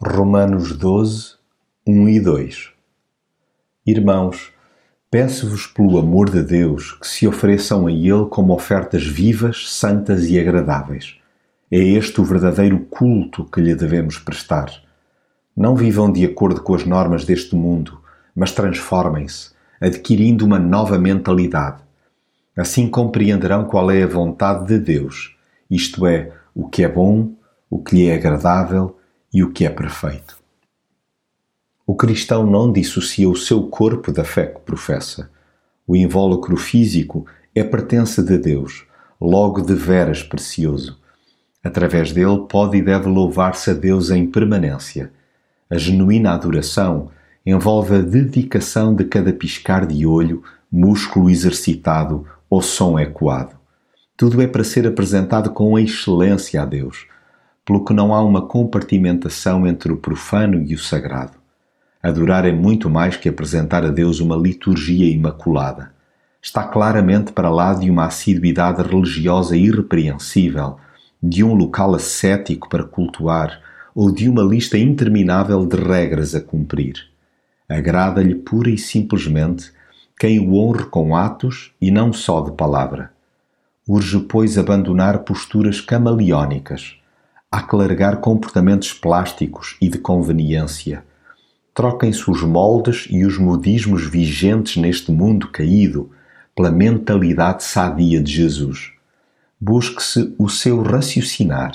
Romanos 12, 1 e 2 Irmãos, peço-vos pelo amor de Deus que se ofereçam a Ele como ofertas vivas, santas e agradáveis. É este o verdadeiro culto que lhe devemos prestar. Não vivam de acordo com as normas deste mundo, mas transformem-se, adquirindo uma nova mentalidade. Assim compreenderão qual é a vontade de Deus, isto é, o que é bom, o que lhe é agradável e o que é perfeito. O cristão não dissocia o seu corpo da fé que professa. O invólucro físico é pertença de Deus, logo de veras precioso. Através dele pode e deve louvar-se a Deus em permanência. A genuína adoração envolve a dedicação de cada piscar de olho, músculo exercitado ou som ecoado. Tudo é para ser apresentado com excelência a Deus, pelo que não há uma compartimentação entre o profano e o sagrado. Adorar é muito mais que apresentar a Deus uma liturgia imaculada. Está claramente para lá de uma assiduidade religiosa irrepreensível, de um local ascético para cultuar ou de uma lista interminável de regras a cumprir. Agrada-lhe pura e simplesmente quem o honre com atos e não só de palavra. Urge, pois, abandonar posturas camaleónicas, aclargar comportamentos plásticos e de conveniência. Troquem-se os moldes e os modismos vigentes neste mundo caído pela mentalidade sadia de Jesus. Busque-se o seu raciocinar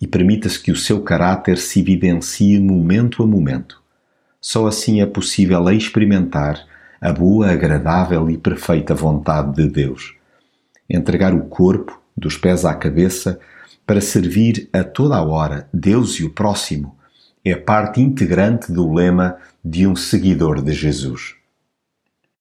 e permita-se que o seu caráter se evidencie momento a momento. Só assim é possível experimentar a boa, agradável e perfeita vontade de Deus. Entregar o corpo, dos pés à cabeça, para servir a toda a hora Deus e o próximo é parte integrante do lema de um seguidor de Jesus.